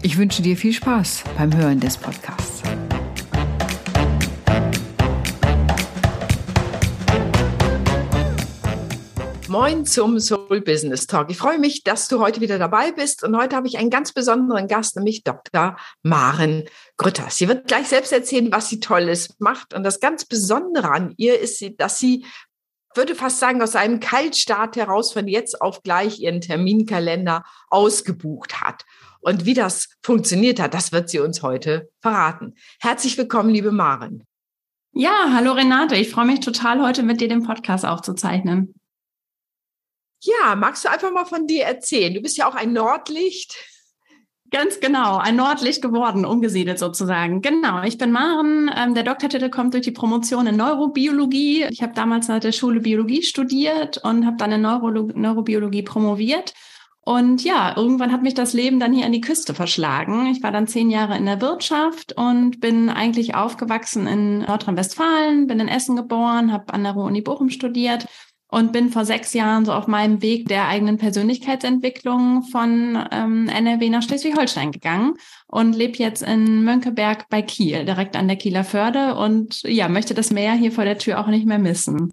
Ich wünsche dir viel Spaß beim Hören des Podcasts. Moin zum Soul Business Talk. Ich freue mich, dass du heute wieder dabei bist. Und heute habe ich einen ganz besonderen Gast, nämlich Dr. Maren Grütters. Sie wird gleich selbst erzählen, was sie Tolles macht. Und das ganz Besondere an ihr ist, dass sie würde fast sagen, aus einem Kaltstart heraus von jetzt auf gleich ihren Terminkalender ausgebucht hat. Und wie das funktioniert hat, das wird sie uns heute verraten. Herzlich willkommen, liebe Maren. Ja, hallo Renate. Ich freue mich total, heute mit dir den Podcast aufzuzeichnen. Ja, magst du einfach mal von dir erzählen? Du bist ja auch ein Nordlicht. Ganz genau, ein Nordlicht geworden, umgesiedelt sozusagen. Genau, ich bin Maren. Ähm, der Doktortitel kommt durch die Promotion in Neurobiologie. Ich habe damals nach der Schule Biologie studiert und habe dann in Neuro Neurobiologie promoviert. Und ja, irgendwann hat mich das Leben dann hier an die Küste verschlagen. Ich war dann zehn Jahre in der Wirtschaft und bin eigentlich aufgewachsen in Nordrhein-Westfalen, bin in Essen geboren, habe an der Ruhr-Uni Bochum studiert und bin vor sechs Jahren so auf meinem Weg der eigenen Persönlichkeitsentwicklung von ähm, NRW nach Schleswig-Holstein gegangen und lebe jetzt in Mönckeberg bei Kiel, direkt an der Kieler Förde und ja, möchte das Meer hier vor der Tür auch nicht mehr missen.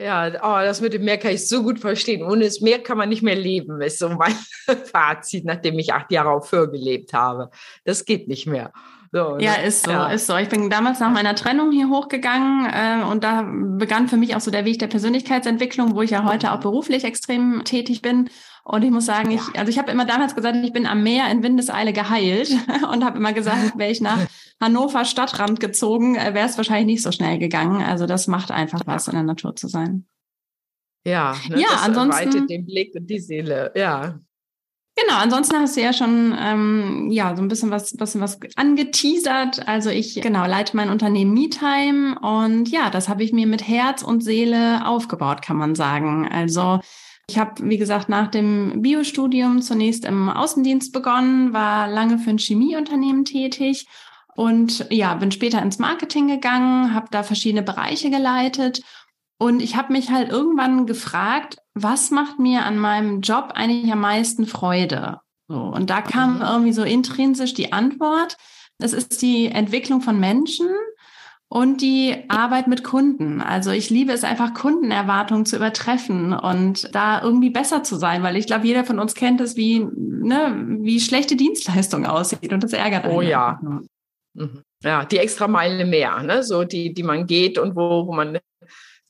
Ja, oh, das mit dem Meer kann ich so gut verstehen. Ohne das Meer kann man nicht mehr leben, ist so mein Fazit, nachdem ich acht Jahre auf Föhr gelebt habe. Das geht nicht mehr. So, ja, ne? ist so, ja. ist so. Ich bin damals nach meiner Trennung hier hochgegangen äh, und da begann für mich auch so der Weg der Persönlichkeitsentwicklung, wo ich ja heute auch beruflich extrem tätig bin. Und ich muss sagen, ich, also ich habe immer damals gesagt, ich bin am Meer in Windeseile geheilt und habe immer gesagt, wäre ich nach Hannover Stadtrand gezogen, äh, wäre es wahrscheinlich nicht so schnell gegangen. Also das macht einfach was, in der Natur zu sein. Ja, ne, ja das ansonsten den Blick und die Seele. Ja. Genau, ansonsten hast du ja schon ähm, ja so ein bisschen was, bisschen was angeteasert. Also ich genau leite mein Unternehmen MeTime und ja, das habe ich mir mit Herz und Seele aufgebaut, kann man sagen. Also ich habe, wie gesagt, nach dem Biostudium zunächst im Außendienst begonnen, war lange für ein Chemieunternehmen tätig und ja, bin später ins Marketing gegangen, habe da verschiedene Bereiche geleitet und ich habe mich halt irgendwann gefragt, was macht mir an meinem Job eigentlich am meisten Freude? So, und da kam mhm. irgendwie so intrinsisch die Antwort, es ist die Entwicklung von Menschen und die Arbeit mit Kunden. Also ich liebe es einfach, Kundenerwartungen zu übertreffen und da irgendwie besser zu sein, weil ich glaube, jeder von uns kennt es, wie, ne, wie schlechte Dienstleistung aussieht und das ärgert einen. Oh ja. Mhm. Ja, die extra Meile mehr, ne? so die, die man geht und wo, wo man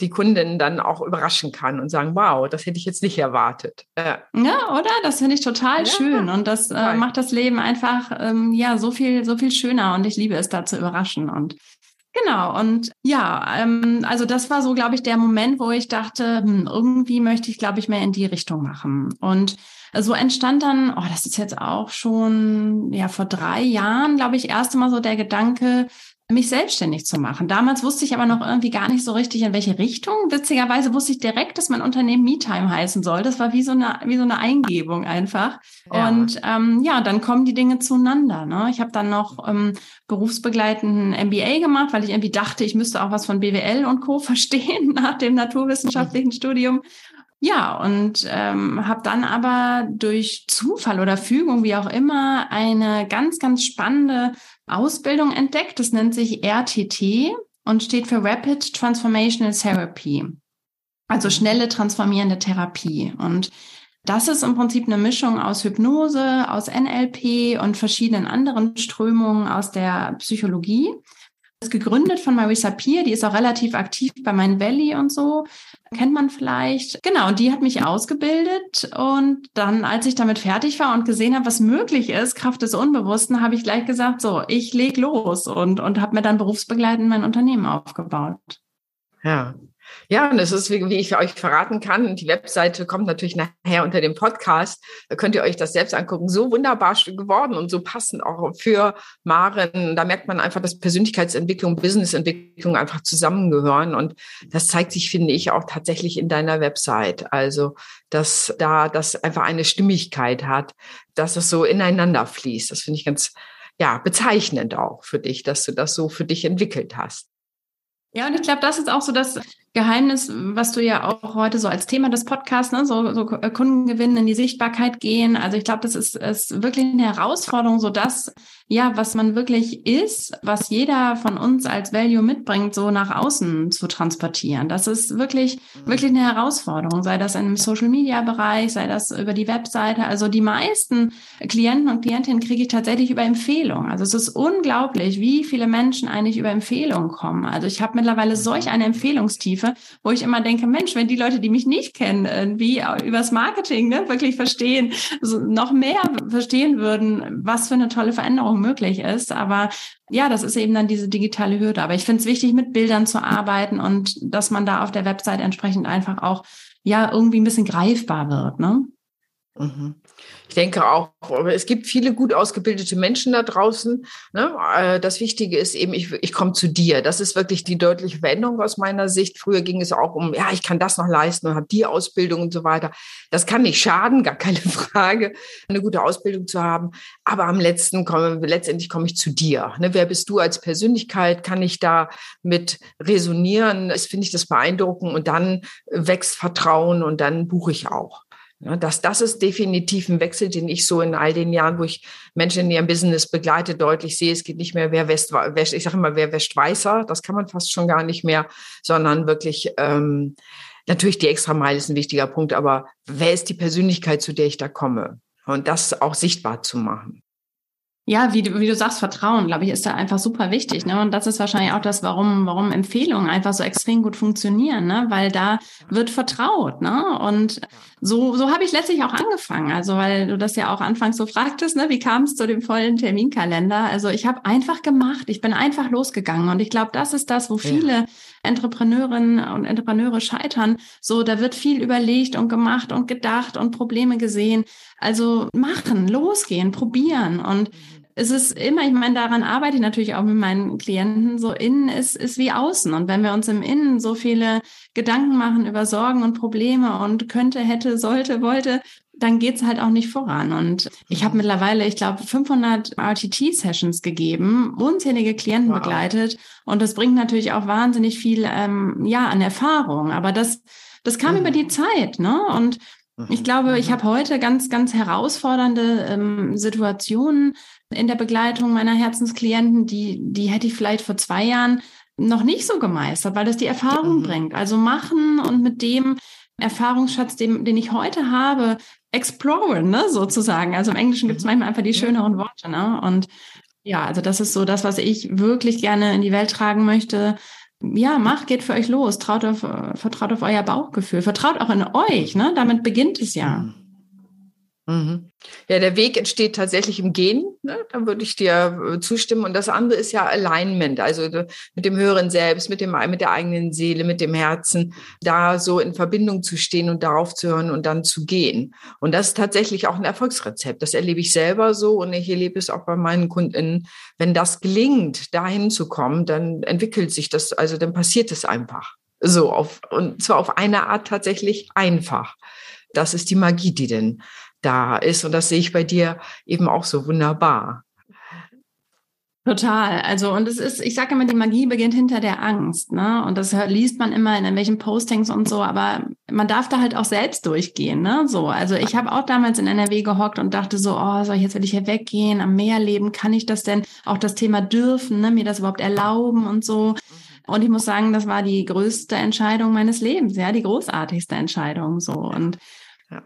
die Kunden dann auch überraschen kann und sagen, wow, das hätte ich jetzt nicht erwartet. Ja, ja oder? Das finde ich total ja, schön und das äh, macht das Leben einfach ähm, ja so viel so viel schöner und ich liebe es da zu überraschen und Genau, und ja, ähm, also das war so, glaube ich, der Moment, wo ich dachte, hm, irgendwie möchte ich, glaube ich, mehr in die Richtung machen. Und so entstand dann, oh, das ist jetzt auch schon ja vor drei Jahren, glaube ich, erst einmal so der Gedanke, mich selbstständig zu machen. Damals wusste ich aber noch irgendwie gar nicht so richtig, in welche Richtung. Witzigerweise wusste ich direkt, dass mein Unternehmen MeTime heißen soll. Das war wie so eine, wie so eine Eingebung einfach. Ja. Und ähm, ja, dann kommen die Dinge zueinander. Ne? Ich habe dann noch ähm, berufsbegleitenden MBA gemacht, weil ich irgendwie dachte, ich müsste auch was von BWL und Co. verstehen nach dem naturwissenschaftlichen Studium. Ja, und ähm, habe dann aber durch Zufall oder Fügung, wie auch immer, eine ganz, ganz spannende Ausbildung entdeckt. Das nennt sich RTT und steht für Rapid Transformational Therapy. Also schnelle transformierende Therapie. Und das ist im Prinzip eine Mischung aus Hypnose, aus NLP und verschiedenen anderen Strömungen aus der Psychologie ist gegründet von Marisa Peer, die ist auch relativ aktiv bei Mein Valley und so. Kennt man vielleicht. Genau, und die hat mich ausgebildet. Und dann, als ich damit fertig war und gesehen habe, was möglich ist, Kraft des Unbewussten, habe ich gleich gesagt, so, ich leg los und, und habe mir dann berufsbegleitend mein Unternehmen aufgebaut. Ja. Ja, und es ist, wie, ich euch verraten kann, die Webseite kommt natürlich nachher unter dem Podcast. Da könnt ihr euch das selbst angucken. So wunderbar geworden und so passend auch für Maren. Da merkt man einfach, dass Persönlichkeitsentwicklung, Businessentwicklung einfach zusammengehören. Und das zeigt sich, finde ich, auch tatsächlich in deiner Website. Also, dass da das einfach eine Stimmigkeit hat, dass es so ineinander fließt. Das finde ich ganz, ja, bezeichnend auch für dich, dass du das so für dich entwickelt hast. Ja, und ich glaube, das ist auch so das Geheimnis, was du ja auch heute so als Thema des Podcasts, ne, so, so Kunden gewinnen, in die Sichtbarkeit gehen. Also ich glaube, das ist, ist wirklich eine Herausforderung, so dass ja, was man wirklich ist, was jeder von uns als Value mitbringt, so nach außen zu transportieren. Das ist wirklich, wirklich eine Herausforderung, sei das im Social Media Bereich, sei das über die Webseite. Also die meisten Klienten und Klientinnen kriege ich tatsächlich über Empfehlungen. Also es ist unglaublich, wie viele Menschen eigentlich über Empfehlungen kommen. Also ich habe mittlerweile solch eine Empfehlungstiefe, wo ich immer denke, Mensch, wenn die Leute, die mich nicht kennen, irgendwie übers Marketing ne, wirklich verstehen, so noch mehr verstehen würden, was für eine tolle Veränderung möglich ist. Aber ja, das ist eben dann diese digitale Hürde. Aber ich finde es wichtig, mit Bildern zu arbeiten und dass man da auf der Website entsprechend einfach auch ja irgendwie ein bisschen greifbar wird. Ne? Mhm. Ich denke auch, es gibt viele gut ausgebildete Menschen da draußen. Ne? Äh, das Wichtige ist eben, ich, ich komme zu dir. Das ist wirklich die deutliche Veränderung aus meiner Sicht. Früher ging es auch um, ja, ich kann das noch leisten und habe die Ausbildung und so weiter. Das kann nicht schaden, gar keine Frage, eine gute Ausbildung zu haben. Aber am letzten komme, letztendlich komme ich zu dir. Ne? Wer bist du als Persönlichkeit? Kann ich da mit resonieren? Das finde ich das beeindruckend und dann wächst Vertrauen und dann buche ich auch. Ja, das, das ist definitiv ein Wechsel, den ich so in all den Jahren, wo ich Menschen in ihrem Business begleite, deutlich sehe. Es geht nicht mehr, wer West, ich sage immer, wer wäscht weißer, das kann man fast schon gar nicht mehr, sondern wirklich, ähm, natürlich die extra Meile ist ein wichtiger Punkt, aber wer ist die Persönlichkeit, zu der ich da komme? Und das auch sichtbar zu machen. Ja, wie du, wie du sagst, Vertrauen, glaube ich, ist da einfach super wichtig. Ne? Und das ist wahrscheinlich auch das, warum, warum Empfehlungen einfach so extrem gut funktionieren, ne? weil da wird vertraut. Ne? Und so, so habe ich letztlich auch angefangen. Also, weil du das ja auch anfangs so fragtest, ne? wie kam es zu dem vollen Terminkalender? Also, ich habe einfach gemacht, ich bin einfach losgegangen. Und ich glaube, das ist das, wo viele ja. Entrepreneurinnen und Entrepreneure scheitern. So, da wird viel überlegt und gemacht und gedacht und Probleme gesehen. Also machen, losgehen, probieren. Und mhm es ist immer, ich meine, daran arbeite ich natürlich auch mit meinen Klienten, so innen ist, ist wie außen. Und wenn wir uns im Innen so viele Gedanken machen über Sorgen und Probleme und könnte, hätte, sollte, wollte, dann geht's halt auch nicht voran. Und ich habe mhm. mittlerweile, ich glaube, 500 RTT-Sessions gegeben, unzählige Klienten wow. begleitet. Und das bringt natürlich auch wahnsinnig viel, ähm, ja, an Erfahrung. Aber das, das kam mhm. über die Zeit, ne? Und ich mhm. glaube, ich mhm. habe heute ganz, ganz herausfordernde ähm, Situationen in der Begleitung meiner Herzensklienten, die, die hätte ich vielleicht vor zwei Jahren noch nicht so gemeistert, weil das die Erfahrung mhm. bringt. Also machen und mit dem Erfahrungsschatz, den, den ich heute habe, exploren, ne, sozusagen. Also im Englischen gibt es manchmal einfach die schöneren Worte, ne? Und ja, also das ist so das, was ich wirklich gerne in die Welt tragen möchte, ja, macht, geht für euch los. Traut auf, vertraut auf euer Bauchgefühl. Vertraut auch in euch, ne? Damit beginnt es ja. Mhm. Ja, der Weg entsteht tatsächlich im Gehen. Ne? Da würde ich dir äh, zustimmen. Und das andere ist ja Alignment, also mit dem höheren Selbst, mit dem, mit der eigenen Seele, mit dem Herzen, da so in Verbindung zu stehen und darauf zu hören und dann zu gehen. Und das ist tatsächlich auch ein Erfolgsrezept. Das erlebe ich selber so und ich erlebe es auch bei meinen Kundinnen. Wenn das gelingt, dahin zu kommen, dann entwickelt sich das, also dann passiert es einfach. So auf, und zwar auf eine Art tatsächlich einfach. Das ist die Magie, die denn da ist. Und das sehe ich bei dir eben auch so wunderbar. Total. Also, und es ist, ich sage immer, die Magie beginnt hinter der Angst, ne? Und das liest man immer in irgendwelchen Postings und so, aber man darf da halt auch selbst durchgehen, ne? So. Also ich habe auch damals in NRW gehockt und dachte so, oh, soll ich jetzt will ich hier weggehen, am Meer leben, kann ich das denn? Auch das Thema dürfen, ne? Mir das überhaupt erlauben und so. Und ich muss sagen, das war die größte Entscheidung meines Lebens, ja, die großartigste Entscheidung, so. Und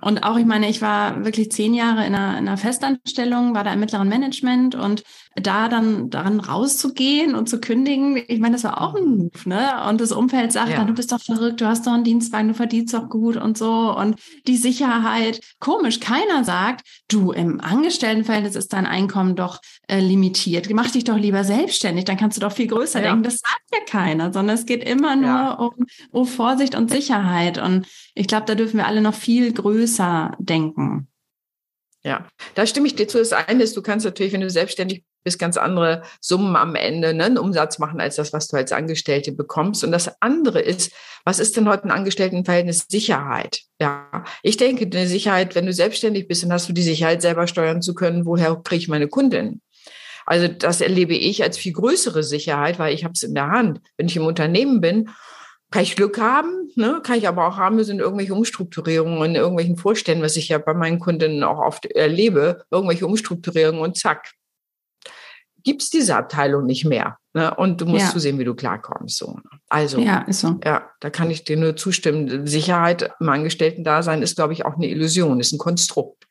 und auch, ich meine, ich war wirklich zehn Jahre in einer, in einer Festanstellung, war da im mittleren Management und da dann daran rauszugehen und zu kündigen, ich meine, das war auch ein Move, ne? Und das Umfeld sagt ja. dann, du bist doch verrückt, du hast doch einen Dienstwagen, du verdienst doch gut und so. Und die Sicherheit, komisch, keiner sagt, du, im Angestelltenverhältnis ist dein Einkommen doch äh, limitiert. Mach dich doch lieber selbstständig, dann kannst du doch viel größer ja. denken. Das sagt ja keiner, sondern es geht immer nur ja. um, um Vorsicht und Sicherheit. Und ich glaube, da dürfen wir alle noch viel größer denken. Ja, da stimme ich dir zu. Das eine ist, du kannst natürlich, wenn du selbstständig bist, ganz andere Summen am Ende, ne, einen Umsatz machen, als das, was du als Angestellte bekommst. Und das andere ist, was ist denn heute ein Angestelltenverhältnis Sicherheit? Ja, ich denke, eine Sicherheit, wenn du selbstständig bist, dann hast du die Sicherheit, selber steuern zu können, woher kriege ich meine Kundin? Also das erlebe ich als viel größere Sicherheit, weil ich habe es in der Hand. Wenn ich im Unternehmen bin kann ich Glück haben, ne? kann ich aber auch haben, wir sind irgendwelche Umstrukturierungen in irgendwelchen Vorständen, was ich ja bei meinen Kundinnen auch oft erlebe, irgendwelche Umstrukturierungen und zack, gibt's diese Abteilung nicht mehr. Ne? Und du musst ja. zusehen, wie du klarkommst. So. Also, ja, ist so. ja, da kann ich dir nur zustimmen. Sicherheit im Angestellten-Dasein ist, glaube ich, auch eine Illusion, ist ein Konstrukt.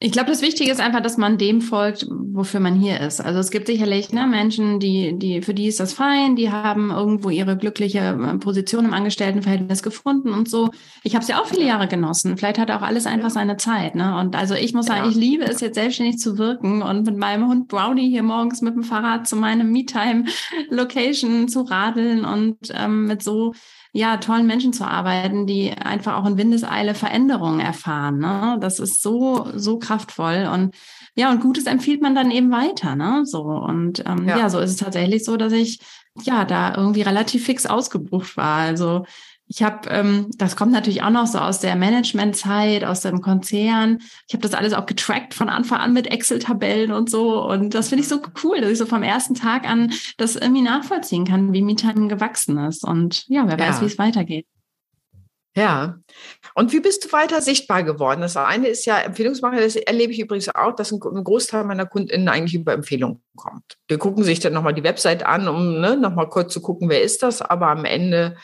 Ich glaube, das Wichtige ist einfach, dass man dem folgt, wofür man hier ist. Also es gibt sicherlich ne, Menschen, die, die, für die ist das fein, die haben irgendwo ihre glückliche äh, Position im Angestelltenverhältnis gefunden und so. Ich habe es ja auch viele Jahre genossen. Vielleicht hat auch alles einfach seine Zeit. Ne? Und also ich muss sagen, ich liebe es jetzt selbstständig zu wirken und mit meinem Hund Brownie hier morgens mit dem Fahrrad zu meinem Me-Time-Location zu radeln und ähm, mit so ja, tollen Menschen zu arbeiten, die einfach auch in Windeseile Veränderungen erfahren. Ne? Das ist so, so kraftvoll und ja, und Gutes empfiehlt man dann eben weiter, ne? So. Und ähm, ja. ja, so ist es tatsächlich so, dass ich ja da irgendwie relativ fix ausgebucht war. Also ich habe, ähm, das kommt natürlich auch noch so aus der Managementzeit, aus dem Konzern. Ich habe das alles auch getrackt von Anfang an mit Excel-Tabellen und so. Und das finde ich so cool, dass ich so vom ersten Tag an das irgendwie nachvollziehen kann, wie MeTime gewachsen ist. Und ja, wer ja. weiß, wie es weitergeht. Ja. Und wie bist du weiter sichtbar geworden? Das eine ist ja Empfehlungsmacher, das erlebe ich übrigens auch, dass ein Großteil meiner KundInnen eigentlich über Empfehlungen kommt. Die gucken sich dann nochmal die Website an, um ne, nochmal kurz zu gucken, wer ist das, aber am Ende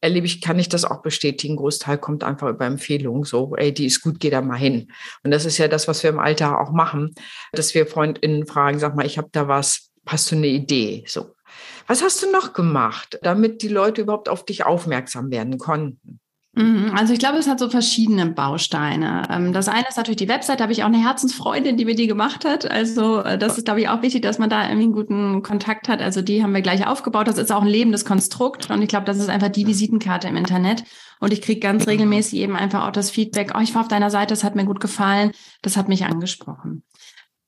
erlebe ich, kann ich das auch bestätigen. Großteil kommt einfach über Empfehlungen. So, ey, die ist gut, geh da mal hin. Und das ist ja das, was wir im Alter auch machen, dass wir FreundInnen fragen, sag mal, ich habe da was, hast du eine Idee? So. Was hast du noch gemacht, damit die Leute überhaupt auf dich aufmerksam werden konnten? Mhm, also ich glaube, es hat so verschiedene Bausteine. Ähm, das eine ist natürlich die Website, da habe ich auch eine Herzensfreundin, die mir die gemacht hat. Also äh, das ist, glaube ich, auch wichtig, dass man da irgendwie einen guten Kontakt hat. Also die haben wir gleich aufgebaut. Das ist auch ein lebendes Konstrukt und ich glaube, das ist einfach die Visitenkarte im Internet. Und ich kriege ganz regelmäßig eben einfach auch das Feedback, oh, ich war auf deiner Seite, das hat mir gut gefallen, das hat mich angesprochen.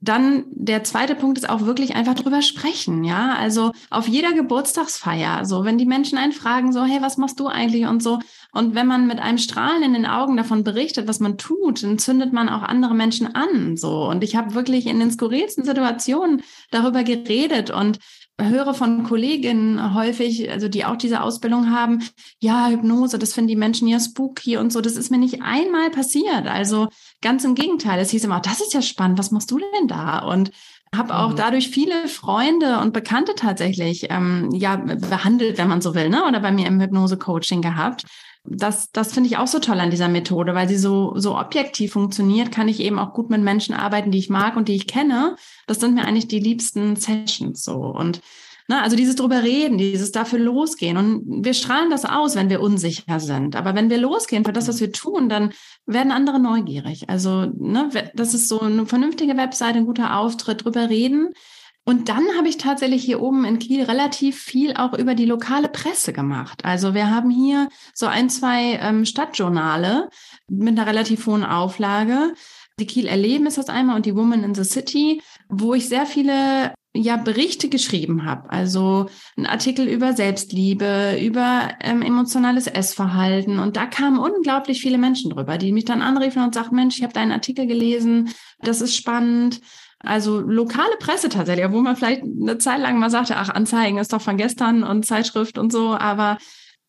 Dann der zweite Punkt ist auch wirklich einfach drüber sprechen, ja. Also auf jeder Geburtstagsfeier, so wenn die Menschen einen fragen, so, hey, was machst du eigentlich und so. Und wenn man mit einem Strahlen in den Augen davon berichtet, was man tut, dann zündet man auch andere Menschen an, so. Und ich habe wirklich in den skurrilsten Situationen darüber geredet und höre von Kolleginnen häufig, also die auch diese Ausbildung haben, ja, Hypnose, das finden die Menschen ja spooky und so. Das ist mir nicht einmal passiert. Also ganz im Gegenteil. Es hieß immer, das ist ja spannend, was machst du denn da? Und habe auch mhm. dadurch viele Freunde und Bekannte tatsächlich ähm, ja behandelt, wenn man so will, ne? Oder bei mir im Hypnose-Coaching gehabt. Das, das finde ich auch so toll an dieser Methode, weil sie so, so objektiv funktioniert, kann ich eben auch gut mit Menschen arbeiten, die ich mag und die ich kenne. Das sind mir eigentlich die liebsten Sessions so. Und Ne, also dieses drüber reden, dieses dafür losgehen. Und wir strahlen das aus, wenn wir unsicher sind. Aber wenn wir losgehen für das, was wir tun, dann werden andere neugierig. Also ne, das ist so eine vernünftige Webseite, ein guter Auftritt, drüber reden. Und dann habe ich tatsächlich hier oben in Kiel relativ viel auch über die lokale Presse gemacht. Also wir haben hier so ein, zwei ähm, Stadtjournale mit einer relativ hohen Auflage. Die Kiel Erleben ist das einmal und die Woman in the City, wo ich sehr viele ja Berichte geschrieben habe, also ein Artikel über Selbstliebe, über ähm, emotionales Essverhalten und da kamen unglaublich viele Menschen drüber, die mich dann anriefen und sagten, Mensch, ich habe deinen Artikel gelesen, das ist spannend. Also lokale Presse tatsächlich, obwohl man vielleicht eine Zeit lang mal sagte, ach, Anzeigen ist doch von gestern und Zeitschrift und so, aber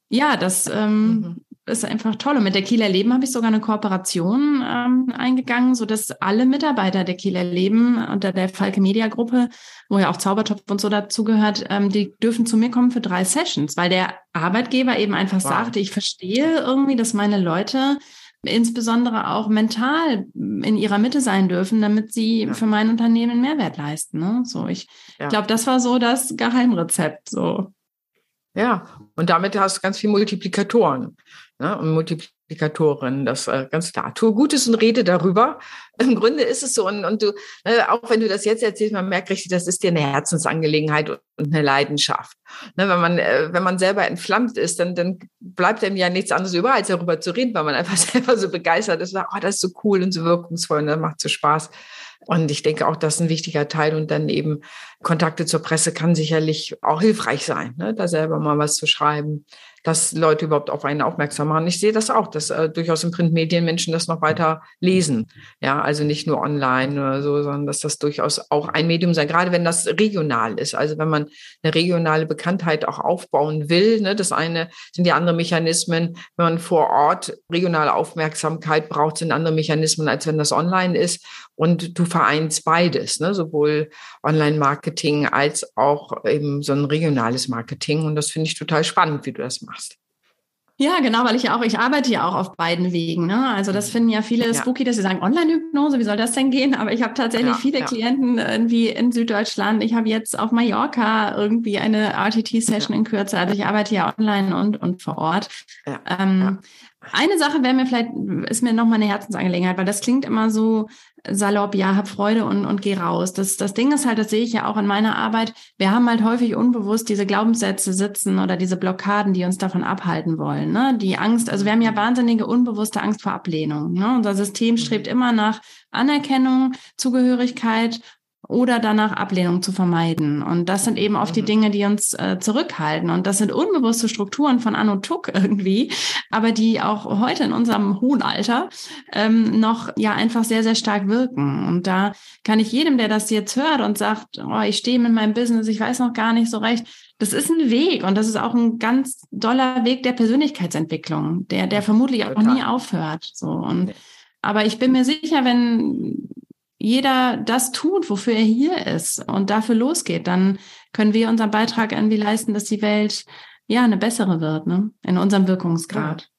ja, das ähm, mhm ist einfach toll. Und mit der Kieler Leben habe ich sogar eine Kooperation ähm, eingegangen, so dass alle Mitarbeiter der Kieler Leben unter der Falke Media Gruppe, wo ja auch Zaubertopf und so dazugehört, ähm, die dürfen zu mir kommen für drei Sessions, weil der Arbeitgeber eben einfach wow. sagte, ich verstehe irgendwie, dass meine Leute insbesondere auch mental in ihrer Mitte sein dürfen, damit sie ja. für mein Unternehmen Mehrwert leisten. Ne? So, ich ja. glaube, das war so das Geheimrezept. So. Ja, und damit hast du ganz viele Multiplikatoren ne? und Multiplikatoren, das äh, ganz klar. Tue Gutes und rede darüber. Im Grunde ist es so, und, und du, äh, auch wenn du das jetzt erzählst, man merkt richtig, das ist dir eine Herzensangelegenheit und, und eine Leidenschaft. Ne? Wenn, man, äh, wenn man selber entflammt ist, dann, dann bleibt einem ja nichts anderes über, als darüber zu reden, weil man einfach selber so begeistert ist, oh, das ist so cool und so wirkungsvoll und das macht so Spaß. Und ich denke auch, das ist ein wichtiger Teil. Und dann eben Kontakte zur Presse kann sicherlich auch hilfreich sein, ne? da selber mal was zu schreiben, dass Leute überhaupt auf einen aufmerksam machen. Ich sehe das auch, dass äh, durchaus in Printmedien Menschen das noch weiter lesen. Ja, also nicht nur online oder so, sondern dass das durchaus auch ein Medium sein, gerade wenn das regional ist. Also wenn man eine regionale Bekanntheit auch aufbauen will. Ne, das eine sind die anderen Mechanismen. Wenn man vor Ort regionale Aufmerksamkeit braucht, sind andere Mechanismen, als wenn das online ist. Und du vereinst beides, ne, sowohl Online-Marketing als auch eben so ein regionales Marketing. Und das finde ich total spannend, wie du das machst machst. Ja, genau, weil ich ja auch, ich arbeite ja auch auf beiden Wegen. Ne? Also das mhm. finden ja viele ja. spooky, dass sie sagen, Online-Hypnose, wie soll das denn gehen? Aber ich habe tatsächlich ja, viele ja. Klienten irgendwie in Süddeutschland. Ich habe jetzt auf Mallorca irgendwie eine RTT-Session in Kürze. Also ich arbeite ja online und, und vor Ort. Ähm, eine Sache wäre mir vielleicht, ist mir nochmal eine Herzensangelegenheit, weil das klingt immer so salopp, ja, hab Freude und, und geh raus. Das, das Ding ist halt, das sehe ich ja auch in meiner Arbeit, wir haben halt häufig unbewusst diese Glaubenssätze sitzen oder diese Blockaden, die uns davon abhalten wollen. Ne? Die Angst, also wir haben ja wahnsinnige unbewusste Angst vor Ablehnung. Ne? Unser System strebt mhm. immer nach Anerkennung, Zugehörigkeit oder danach Ablehnung zu vermeiden. Und das sind eben oft die mhm. Dinge, die uns äh, zurückhalten. Und das sind unbewusste Strukturen von Anno Tuck irgendwie, aber die auch heute in unserem hohen Alter ähm, noch ja einfach sehr, sehr stark wirken. Und da kann ich jedem, der das jetzt hört und sagt, oh, ich stehe mit meinem Business, ich weiß noch gar nicht so recht, das ist ein Weg und das ist auch ein ganz doller Weg der Persönlichkeitsentwicklung, der, der vermutlich auch nie aufhört. So und aber ich bin mir sicher, wenn jeder das tut, wofür er hier ist und dafür losgeht, dann können wir unseren Beitrag irgendwie leisten, dass die Welt ja eine bessere wird, ne? In unserem Wirkungsgrad.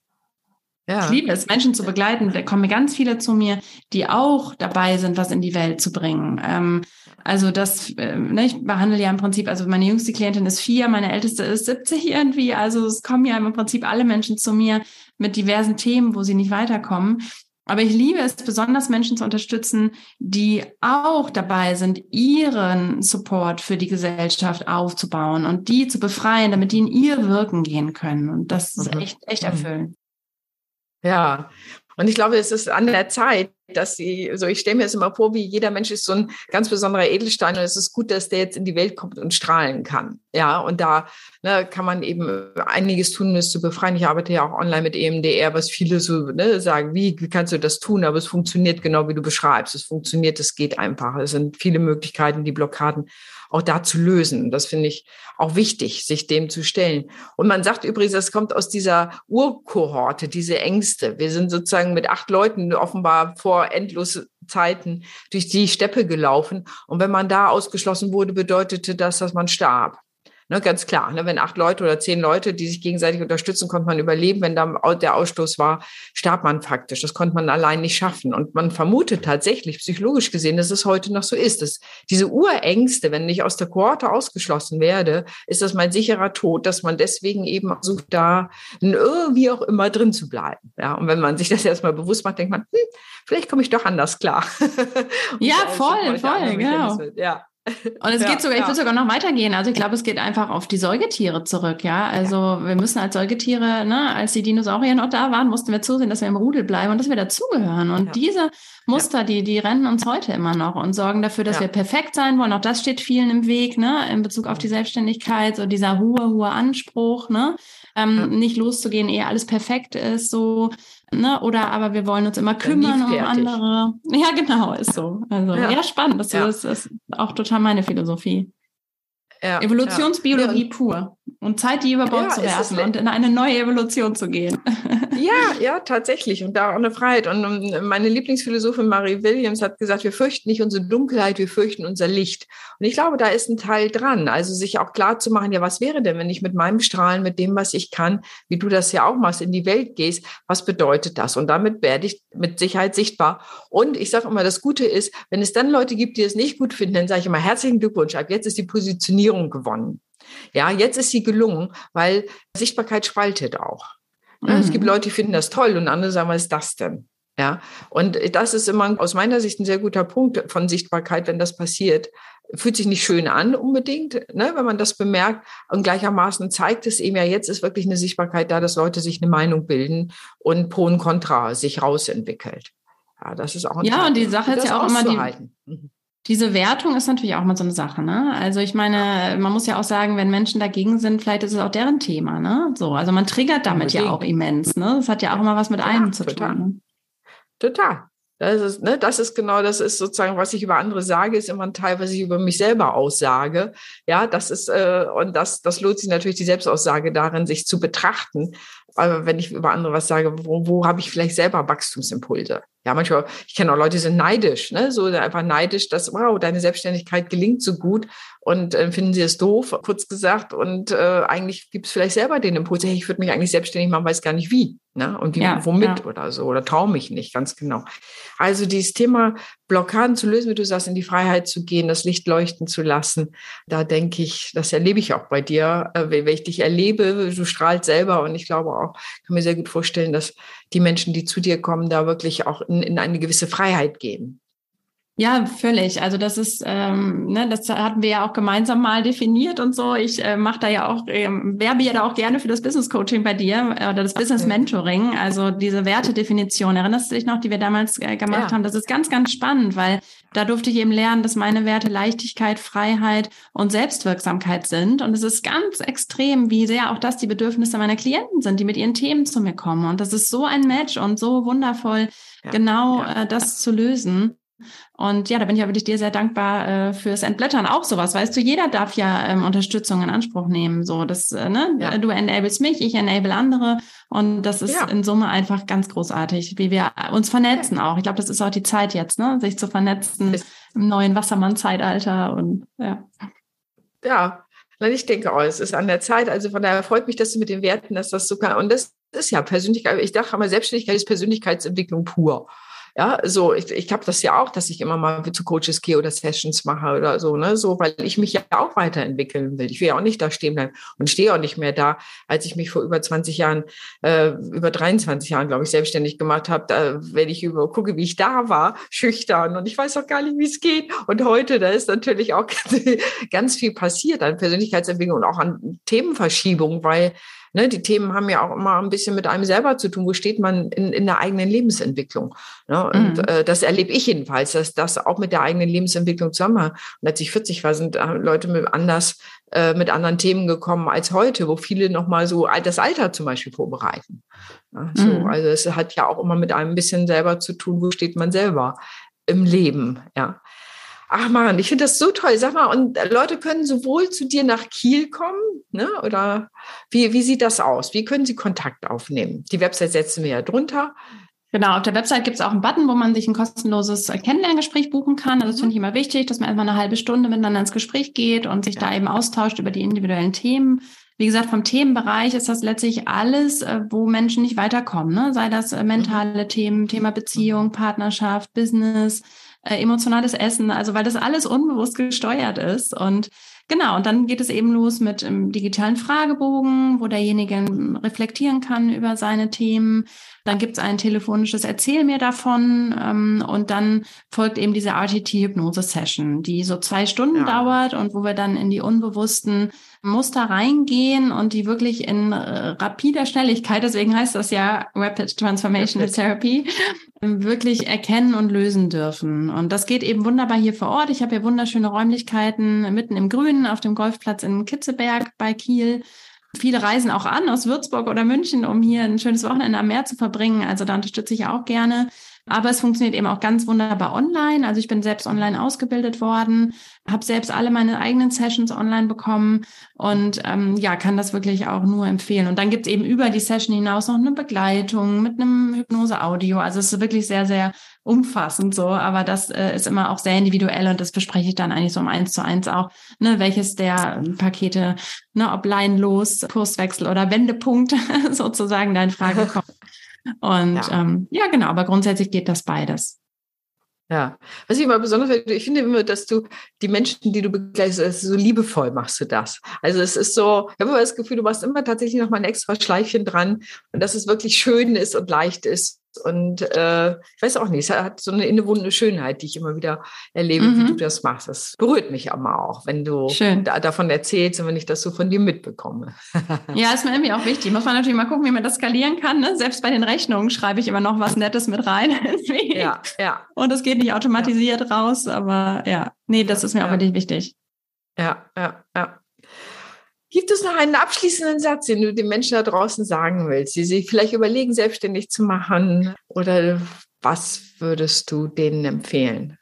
Ja. Ich liebe es, Menschen zu begleiten. Da kommen ganz viele zu mir, die auch dabei sind, was in die Welt zu bringen. Ähm, also das, äh, ne, ich behandle ja im Prinzip, also meine jüngste Klientin ist vier, meine älteste ist 70 irgendwie. Also es kommen ja im Prinzip alle Menschen zu mir mit diversen Themen, wo sie nicht weiterkommen. Aber ich liebe es besonders, Menschen zu unterstützen, die auch dabei sind, ihren Support für die Gesellschaft aufzubauen und die zu befreien, damit die in ihr Wirken gehen können. Und das ist mhm. echt, echt mhm. erfüllend. Ja, und ich glaube, es ist an der Zeit, dass sie, so ich stelle mir das immer vor, wie jeder Mensch ist so ein ganz besonderer Edelstein und es ist gut, dass der jetzt in die Welt kommt und strahlen kann. Ja, und da ne, kann man eben einiges tun, um es zu befreien. Ich arbeite ja auch online mit EMDR, was viele so ne, sagen, wie, wie kannst du das tun? Aber es funktioniert genau, wie du beschreibst. Es funktioniert, es geht einfach. Es sind viele Möglichkeiten, die Blockaden auch da zu lösen. Das finde ich auch wichtig, sich dem zu stellen. Und man sagt übrigens, das kommt aus dieser Urkohorte, diese Ängste. Wir sind sozusagen mit acht Leuten offenbar vor endlose Zeiten durch die Steppe gelaufen. Und wenn man da ausgeschlossen wurde, bedeutete das, dass man starb. Ne, ganz klar, ne, wenn acht Leute oder zehn Leute, die sich gegenseitig unterstützen, konnte man überleben. Wenn da der Ausstoß war, starb man faktisch. Das konnte man allein nicht schaffen. Und man vermutet tatsächlich, psychologisch gesehen, dass es heute noch so ist. Dass diese Urängste, wenn ich aus der Kohorte ausgeschlossen werde, ist das mein sicherer Tod, dass man deswegen eben versucht, da irgendwie auch immer drin zu bleiben. Ja, und wenn man sich das erstmal bewusst macht, denkt man, hm, vielleicht komme ich doch anders klar. ja, voll, voll, genau. Ja. Und es ja, geht sogar, ja. ich würde sogar noch weitergehen. Also ich glaube, es geht einfach auf die Säugetiere zurück, ja. Also ja. wir müssen als Säugetiere, ne, als die Dinosaurier noch da waren, mussten wir zusehen, dass wir im Rudel bleiben und dass wir dazugehören. Und diese Muster, die, die rennen uns heute immer noch und sorgen dafür, dass wir perfekt sein wollen. Auch das steht vielen im Weg, ne, in Bezug auf die Selbstständigkeit, so dieser hohe, hohe Anspruch, ne, ähm, nicht loszugehen, ehe alles perfekt ist, so Ne? Oder aber wir wollen uns immer kümmern um andere. Ja, genau, ist so. Also ja, ja spannend. Das, ja. ist, ist auch total meine Philosophie. Ja, Evolutionsbiologie pur. Und Zeit, die über Bord zu werfen und in eine neue Evolution zu gehen. ja, ja, tatsächlich. Und da auch eine Freiheit. Und meine Lieblingsphilosophin Marie Williams hat gesagt, wir fürchten nicht unsere Dunkelheit, wir fürchten unser Licht. Und ich glaube, da ist ein Teil dran. Also sich auch klar zu machen, ja, was wäre denn, wenn ich mit meinem Strahlen, mit dem, was ich kann, wie du das ja auch machst, in die Welt gehst, was bedeutet das? Und damit werde ich mit Sicherheit sichtbar. Und ich sage immer, das Gute ist, wenn es dann Leute gibt, die es nicht gut finden, dann sage ich immer herzlichen Glückwunsch. Ab jetzt ist die Positionierung gewonnen. Ja, jetzt ist sie gelungen, weil Sichtbarkeit spaltet auch. Mhm. Es gibt mhm. Leute, die finden das toll und andere sagen, was ist das denn? Ja, und das ist immer aus meiner Sicht ein sehr guter Punkt von Sichtbarkeit, wenn das passiert. Fühlt sich nicht schön an unbedingt, ne, wenn man das bemerkt. Und gleichermaßen zeigt es eben ja, jetzt ist wirklich eine Sichtbarkeit da, dass Leute sich eine Meinung bilden und Pro und Contra sich rausentwickelt. Ja, das ist auch ein Ja, Teil, und die Sache ist ja auch immer die. Diese Wertung ist natürlich auch mal so eine Sache, ne? Also ich meine, man muss ja auch sagen, wenn Menschen dagegen sind, vielleicht ist es auch deren Thema, ne? So, also man triggert damit ja, ja auch immens, ne? Das hat ja auch immer was mit ja, einem zu total. tun. Ne? Total. Das ist, ne, das ist genau, das ist sozusagen, was ich über andere sage, ist immer ein Teil, was ich über mich selber aussage. Ja, das ist, äh, und das, das lohnt sich natürlich die Selbstaussage darin, sich zu betrachten. Aber wenn ich über andere was sage, wo, wo habe ich vielleicht selber Wachstumsimpulse? Ja, manchmal, ich kenne auch Leute, die sind neidisch, ne? so einfach neidisch, dass, wow, deine Selbstständigkeit gelingt so gut und äh, finden sie es doof, kurz gesagt. Und äh, eigentlich gibt es vielleicht selber den Impuls, hey, ich würde mich eigentlich selbstständig machen, weiß gar nicht wie. Ne? Und wie, ja, womit ja. oder so, oder traue mich nicht, ganz genau. Also dieses Thema Blockaden zu lösen, wie du sagst, in die Freiheit zu gehen, das Licht leuchten zu lassen, da denke ich, das erlebe ich auch bei dir, äh, wenn ich dich erlebe, du strahlst selber und ich glaube auch, kann mir sehr gut vorstellen, dass die Menschen, die zu dir kommen, da wirklich auch in, in eine gewisse Freiheit gehen. Ja, völlig. Also das ist, ähm, ne, das hatten wir ja auch gemeinsam mal definiert und so. Ich äh, mache da ja auch, ähm, werbe ja da auch gerne für das Business Coaching bei dir äh, oder das Business Mentoring. Also diese Wertedefinition, erinnerst du dich noch, die wir damals äh, gemacht ja. haben? Das ist ganz, ganz spannend, weil da durfte ich eben lernen, dass meine Werte Leichtigkeit, Freiheit und Selbstwirksamkeit sind. Und es ist ganz extrem, wie sehr auch das die Bedürfnisse meiner Klienten sind, die mit ihren Themen zu mir kommen. Und das ist so ein Match und so wundervoll, ja. genau ja. Äh, das zu lösen. Und ja, da bin ich ja wirklich dir sehr dankbar äh, fürs Entblättern. Auch sowas, weißt du, jeder darf ja ähm, Unterstützung in Anspruch nehmen. So, das, äh, ne, ja. du enablest mich, ich enable andere. Und das ist ja. in Summe einfach ganz großartig, wie wir uns vernetzen auch. Ich glaube, das ist auch die Zeit jetzt, ne, sich zu vernetzen ist im neuen Wassermann-Zeitalter und ja. Ja, ich denke auch, es ist an der Zeit. Also von daher freut mich, dass du mit den Werten, dass das so kann. Und das ist ja Persönlichkeit. Ich dachte immer, Selbstständigkeit ist Persönlichkeitsentwicklung pur. Ja, so, ich, ich habe das ja auch, dass ich immer mal zu Coaches gehe oder Sessions mache oder so, ne, so, weil ich mich ja auch weiterentwickeln will. Ich will ja auch nicht da stehen bleiben und stehe auch nicht mehr da, als ich mich vor über 20 Jahren, äh, über 23 Jahren, glaube ich, selbstständig gemacht habe, da, wenn ich über gucke, wie ich da war, schüchtern und ich weiß auch gar nicht, wie es geht. Und heute, da ist natürlich auch ganz viel passiert an Persönlichkeitsentwicklung und auch an Themenverschiebung, weil Ne, die Themen haben ja auch immer ein bisschen mit einem selber zu tun. Wo steht man in, in der eigenen Lebensentwicklung? Ne? Und mhm. äh, das erlebe ich jedenfalls, dass das auch mit der eigenen Lebensentwicklung zusammenhängt. Und als ich 40 war, sind äh, Leute mit anders äh, mit anderen Themen gekommen als heute, wo viele nochmal so das Alter zum Beispiel vorbereiten. Ja, so, mhm. Also es hat ja auch immer mit einem bisschen selber zu tun, wo steht man selber im Leben, ja. Ach man, ich finde das so toll. Sag mal, und Leute können sowohl zu dir nach Kiel kommen, ne? Oder wie, wie sieht das aus? Wie können sie Kontakt aufnehmen? Die Website setzen wir ja drunter. Genau, auf der Website gibt es auch einen Button, wo man sich ein kostenloses Kennenlerngespräch buchen kann. Also das finde ich immer wichtig, dass man erstmal eine halbe Stunde miteinander ins Gespräch geht und sich ja. da eben austauscht über die individuellen Themen. Wie gesagt, vom Themenbereich ist das letztlich alles, äh, wo Menschen nicht weiterkommen. Ne? Sei das äh, mentale Themen, Thema Beziehung, Partnerschaft, Business, äh, emotionales Essen, also weil das alles unbewusst gesteuert ist. Und genau, und dann geht es eben los mit einem digitalen Fragebogen, wo derjenige reflektieren kann über seine Themen. Dann gibt es ein telefonisches Erzähl mir davon ähm, und dann folgt eben diese RTT-Hypnose-Session, die so zwei Stunden ja. dauert und wo wir dann in die unbewussten Muster reingehen und die wirklich in äh, rapider Schnelligkeit, deswegen heißt das ja Rapid Transformational Therapy, wirklich erkennen und lösen dürfen. Und das geht eben wunderbar hier vor Ort. Ich habe hier wunderschöne Räumlichkeiten mitten im Grünen auf dem Golfplatz in Kitzeberg bei Kiel. Viele reisen auch an aus Würzburg oder München, um hier ein schönes Wochenende am Meer zu verbringen. Also da unterstütze ich auch gerne. Aber es funktioniert eben auch ganz wunderbar online. Also ich bin selbst online ausgebildet worden, habe selbst alle meine eigenen Sessions online bekommen und ähm, ja, kann das wirklich auch nur empfehlen. Und dann gibt es eben über die Session hinaus noch eine Begleitung mit einem Hypnose-Audio. Also es ist wirklich sehr, sehr umfassend so, aber das äh, ist immer auch sehr individuell und das bespreche ich dann eigentlich so um eins zu eins auch, ne, welches der Pakete, ne, ob leinlos, Kurswechsel oder Wendepunkt sozusagen da in Frage kommt. Und ja. Ähm, ja, genau, aber grundsätzlich geht das beides. Ja, was ich immer besonders finde, ich finde immer, dass du die Menschen, die du begleitest, so liebevoll machst du das. Also es ist so, ich habe immer das Gefühl, du machst immer tatsächlich noch mal ein extra Schleifchen dran und dass es wirklich schön ist und leicht ist und äh, ich weiß auch nicht, es hat so eine innewohnende Schönheit, die ich immer wieder erlebe, mhm. wie du das machst. Das berührt mich immer auch, wenn du da, davon erzählst und wenn ich das so von dir mitbekomme. ja, ist mir irgendwie auch wichtig. Muss man natürlich mal gucken, wie man das skalieren kann. Ne? Selbst bei den Rechnungen schreibe ich immer noch was Nettes mit rein. ja, ja. Und es geht nicht automatisiert ja. raus, aber ja, nee, das ist mir ja. auch wirklich wichtig. Ja, ja, ja. Gibt es noch einen abschließenden Satz, den du den Menschen da draußen sagen willst, die sich vielleicht überlegen, selbstständig zu machen? Oder was würdest du denen empfehlen?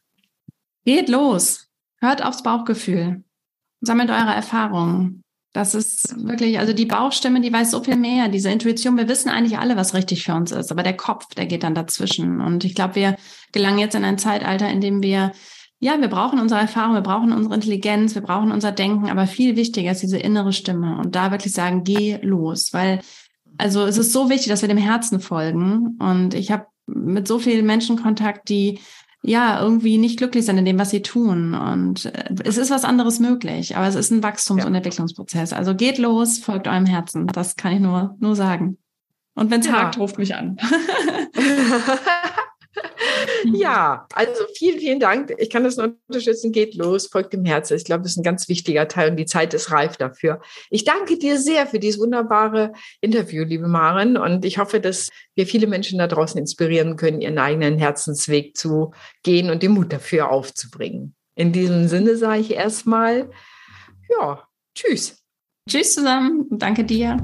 Geht los. Hört aufs Bauchgefühl. Sammelt eure Erfahrungen. Das ist wirklich, also die Bauchstimme, die weiß so viel mehr. Diese Intuition, wir wissen eigentlich alle, was richtig für uns ist, aber der Kopf, der geht dann dazwischen. Und ich glaube, wir gelangen jetzt in ein Zeitalter, in dem wir ja, wir brauchen unsere Erfahrung, wir brauchen unsere Intelligenz, wir brauchen unser Denken, aber viel wichtiger ist diese innere Stimme und da wirklich sagen, geh los, weil also es ist so wichtig, dass wir dem Herzen folgen und ich habe mit so vielen Menschen Kontakt, die ja irgendwie nicht glücklich sind in dem, was sie tun und äh, es ist was anderes möglich, aber es ist ein Wachstums- und Entwicklungsprozess. Also geht los, folgt eurem Herzen, das kann ich nur nur sagen. Und wenn es ja. hakt, ruft mich an. ja, also vielen, vielen Dank. Ich kann das nur unterstützen. Geht los, folgt dem Herzen. Ich glaube, das ist ein ganz wichtiger Teil und die Zeit ist reif dafür. Ich danke dir sehr für dieses wunderbare Interview, liebe Maren. Und ich hoffe, dass wir viele Menschen da draußen inspirieren können, ihren eigenen Herzensweg zu gehen und den Mut dafür aufzubringen. In diesem Sinne sage ich erstmal, ja, tschüss. Tschüss zusammen. Danke dir.